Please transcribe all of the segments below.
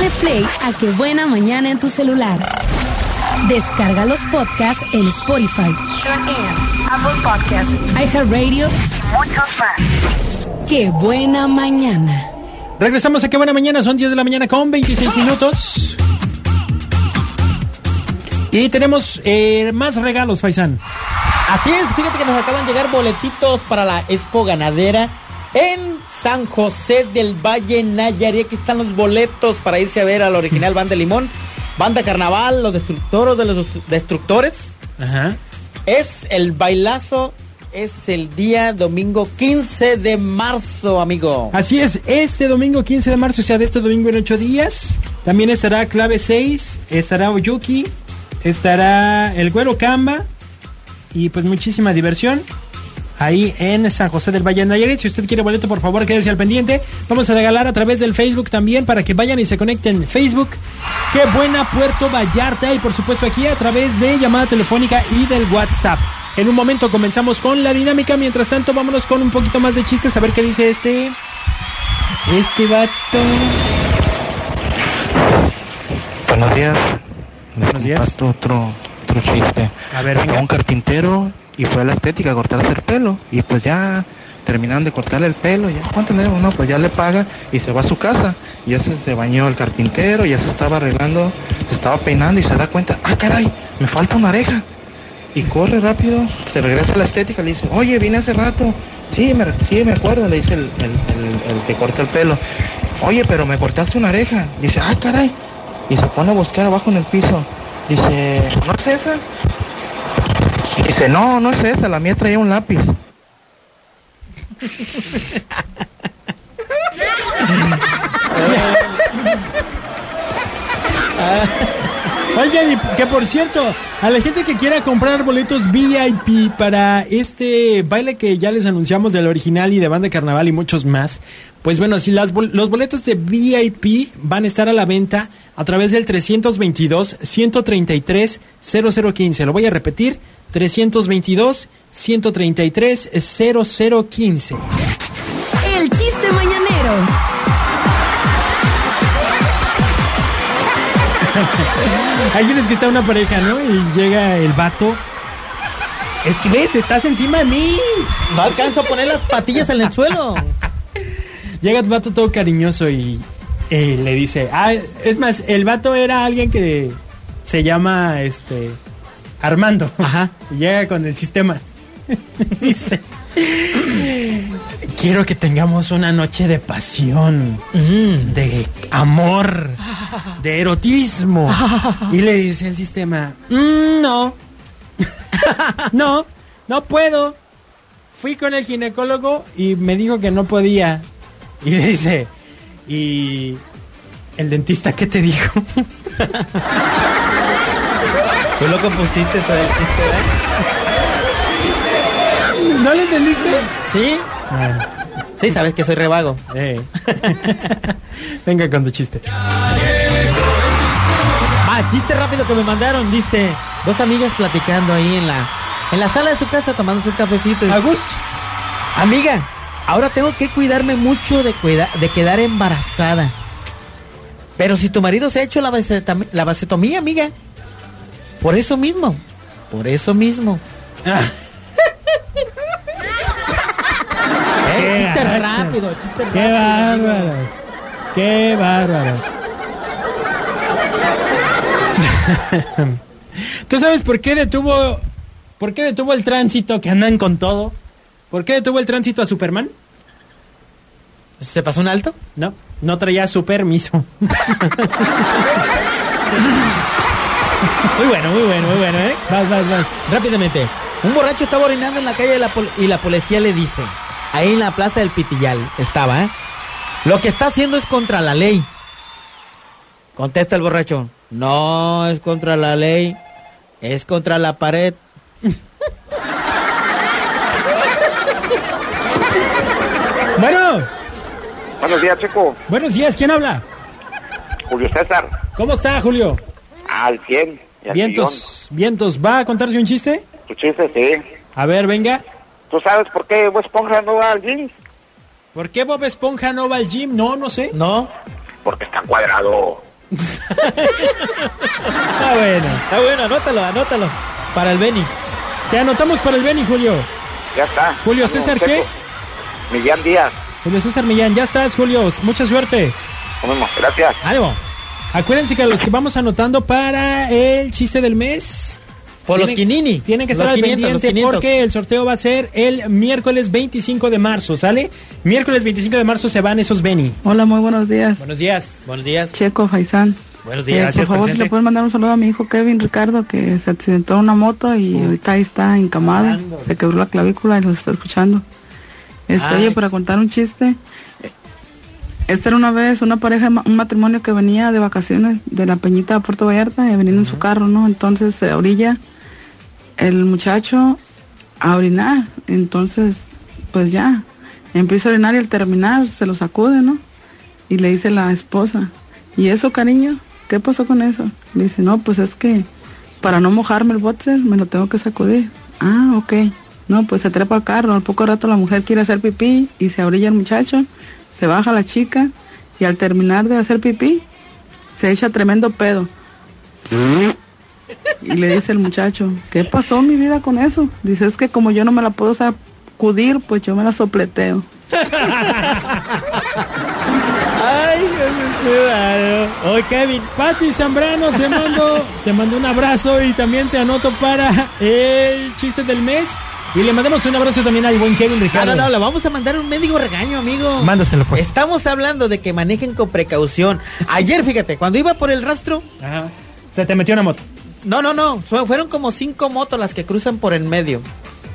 Dale play a Qué Buena Mañana en tu celular. Descarga los podcasts en Spotify, TuneIn, Apple Podcasts, iHeartRadio y muchos más. Qué Buena Mañana. Regresamos a Qué Buena Mañana, son 10 de la mañana con 26 minutos. Y tenemos eh, más regalos, Faisán. Así es, fíjate que nos acaban de llegar boletitos para la Expo Ganadera en San José del Valle, Nayarit. Aquí están los boletos para irse a ver al original Banda Limón, Banda Carnaval, los destructores de los destructores. Ajá. Es el bailazo, es el día domingo 15 de marzo, amigo. Así es, este domingo 15 de marzo, o sea, de este domingo en 8 días, también estará Clave 6, estará Oyuki, estará el Güero Camba y pues muchísima diversión ahí en San José del Valle de Nayarit. Si usted quiere boleto, por favor, quédese al pendiente. Vamos a regalar a través del Facebook también para que vayan y se conecten. Facebook, qué buena Puerto Vallarta y por supuesto aquí a través de llamada telefónica y del WhatsApp. En un momento comenzamos con la dinámica. Mientras tanto, vámonos con un poquito más de chistes a ver qué dice este. Este vato. Buenos días. Buenos días. Otro, otro chiste. A ver, venga. un carpintero y fue a la estética a cortarse el pelo. Y pues ya terminaron de cortarle el pelo. Ya, ¿Cuánto le? No, pues ya le paga y se va a su casa. Y ya se, bañó el carpintero, ya se estaba arreglando, se estaba peinando y se da cuenta, ah, caray, me falta una oreja. Y corre rápido, se regresa a la estética, le dice, oye, vine hace rato. Sí, me, sí, me acuerdo, le dice el, el- el- el que corta el pelo. Oye, pero me cortaste una oreja. Dice, ah, caray. Y se pone a buscar abajo en el piso. Dice, ¿no es esa? Dice, no, no es esa, la mía traía un lápiz. Oigan, y que por cierto, a la gente que quiera comprar boletos VIP para este baile que ya les anunciamos del original y de banda carnaval y muchos más, pues bueno, si las los boletos de VIP van a estar a la venta a través del 322 133 0015. Lo voy a repetir, 322 133 0015. El chiste mañanero. Hay quienes que está una pareja, ¿no? Y llega el vato. Es que ves, estás encima de mí. No alcanzo a poner las patillas en el suelo. Llega el vato todo cariñoso y eh, le dice, ah, es más, el vato era alguien que se llama, este, Armando. Ajá. Y llega con el sistema. dice, quiero que tengamos una noche de pasión, de amor, de erotismo. y le dice el sistema, "Mm, no, no, no puedo. Fui con el ginecólogo y me dijo que no podía. Y le dice, ¿y el dentista qué te dijo? Tú lo compusiste eso del chiste, ¿verdad? ¿No lo entendiste? ¿Sí? Sí, sabes que soy revago. eh. Venga con tu chiste. Ah, chiste rápido que me mandaron. Dice, dos amigas platicando ahí en la, en la sala de su casa tomando su cafecito. A gusto. Amiga, ahora tengo que cuidarme mucho de, cuida- de quedar embarazada. Pero si tu marido se ha hecho la vasectomía, amiga. Por eso mismo. Por eso mismo. Ah, Eh, chiste rápido, chiste ¡Qué rápido. bárbaros! ¡Qué bárbaros! ¿Tú sabes por qué detuvo por qué detuvo el tránsito que andan con todo? ¿Por qué detuvo el tránsito a Superman? ¿Se pasó un alto? No, no traía su permiso. Muy bueno, muy bueno, muy bueno, ¿eh? Vas, vas, vas. Rápidamente. Un borracho estaba orinando en la calle de la pol- y la policía le dice, ahí en la plaza del Pitillal estaba, ¿eh? Lo que está haciendo es contra la ley. Contesta el borracho, no es contra la ley, es contra la pared. Bueno, Buenos días, Checo. buenos días, ¿quién habla? Julio César. ¿Cómo está, Julio? Al 100. y al Vientos, vientos, ¿va a contarse un chiste? Tu chiste, sí. A ver, venga. ¿Tú sabes por qué Bob Esponja no va al gym? ¿Por qué Bob Esponja no va al gym? No, no sé. No, Porque está cuadrado. Está bueno. Está bueno, anótalo, anótalo. Para el Beni. Te anotamos para el Beni, Julio. Ya está. Julio César. ¿qué? Millán Díaz. Julio César Millán, ya estás, Julio. Mucha suerte. Nos vemos. Gracias. Ánimo. Acuérdense que a los que vamos anotando para el chiste del mes. Por los Quinini. Tienen que Los estar al 500, los pendiente 500. porque el sorteo va a ser el miércoles 25 de marzo, ¿sale? Miércoles 25 de marzo se van esos Beni. Hola, muy buenos días. Buenos días. Buenos días. Checo, Faisán. Buenos Eh, días. Gracias, por favor, presente. si le pueden mandar un saludo a mi hijo Kevin Ricardo, que se accidentó en una moto y ahorita ahí está encamado. Se quebró la clavícula y los está escuchando. Ay. oye, para contar un chiste. Eh, Esta era una vez una pareja, un matrimonio que venía de vacaciones de la Peñita a Puerto Vallarta, y veniendo en su carro, ¿no? Entonces se orilla el muchacho a orinar. Entonces, pues ya, empieza a orinar y al terminar se lo sacude, ¿no? Y le dice la esposa, ¿y eso, cariño? ¿Qué pasó con eso? Le dice, no, pues es que para no mojarme el boxer me lo tengo que sacudir. Ah, ok. No, pues se trepa al carro. Al poco rato la mujer quiere hacer pipí y se orilla el muchacho, se baja la chica y al terminar de hacer pipí se echa tremendo pedo. Y le dice el muchacho, ¿qué pasó mi vida con eso? Dice, es que como yo no me la puedo sacudir, pues yo me la sopleteo. Ay, Dios Hoy Kevin. Pati Zambrano, te mando, te mando un abrazo y también te anoto para el chiste del mes. Y le mandamos un abrazo también al buen Kevin No, Ricardo. no, no, le vamos a mandar un mendigo regaño, amigo. Mándaselo, pues. Estamos hablando de que manejen con precaución. Ayer, fíjate, cuando iba por el rastro, Ajá. Se te metió una moto. no, no, no, fue- fueron como cinco motos las que cruzan por en medio.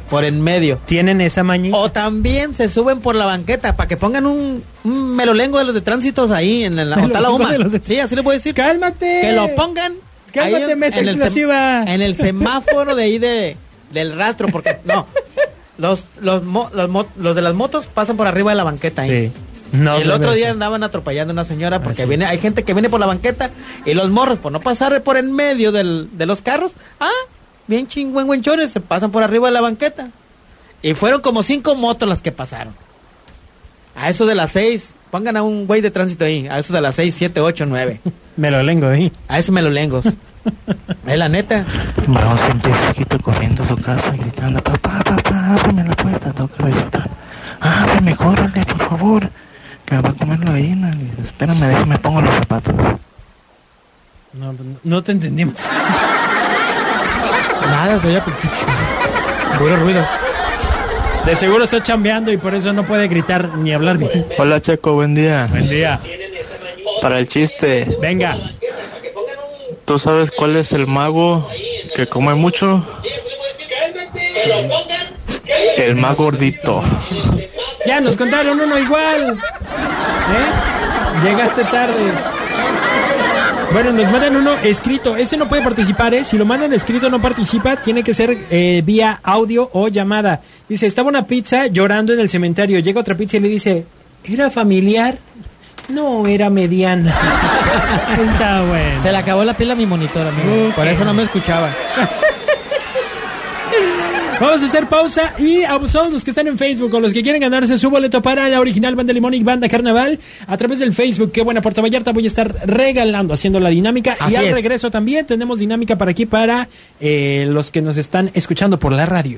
Por en medio. Tienen esa mañita. O también se suben por la banqueta para que pongan un, un melolengo de los de tránsitos ahí en la, UMA. de Sí, así le a decir. ¡Cálmate! Que lo pongan. Cálmate, en- mesa en el, sem- en el semáforo de ahí de, del rastro, porque no. Los, los, mo- los, mo- los de las motos pasan por arriba de la banqueta ahí. Sí. No y el otro día andaban atropellando a una señora porque Así viene, hay gente que viene por la banqueta y los morros, por no pasar por en medio del, de los carros, ah, bien chingüengüenchones, se pasan por arriba de la banqueta. Y fueron como cinco motos las que pasaron. A eso de las seis, pongan a un güey de tránsito ahí, a eso de las seis, siete, ocho, nueve. Me lo lengo ahí. A eso me lo lengos. es la neta. Va un científico corriendo a su casa gritando, papá, papá, ábreme la puerta, tengo que revisar. Ábreme, córrele, por favor, que me va a comer la gallina. Le dice, espérame, déjame pongo los zapatos. No, no te entendimos. Nada, soy Puro ruido. De seguro está chambeando y por eso no puede gritar ni hablar bien. Hola, Checo, buen día. Buen día. Para el chiste, Venga. ¿Tú sabes cuál es el mago que come mucho? El más gordito. Ya nos contaron uno igual. ¿Eh? Llegaste tarde. Bueno, nos mandan uno escrito. Ese no puede participar, ¿eh? Si lo mandan escrito no participa, tiene que ser eh, vía audio o llamada. Dice, estaba una pizza llorando en el cementerio. Llega otra pizza y le dice, ¿era familiar? No, era mediana. Está bueno. Se le acabó la pila a mi monitor, amigo. Por eso no me escuchaba. Vamos a hacer pausa y a todos los que están en Facebook o los que quieren ganarse su boleto para la original Banda Limón y Banda Carnaval a través del Facebook, qué buena Puerto Vallarta, voy a estar regalando, haciendo la dinámica Así y al es. regreso también tenemos dinámica para aquí para eh, los que nos están escuchando por la radio.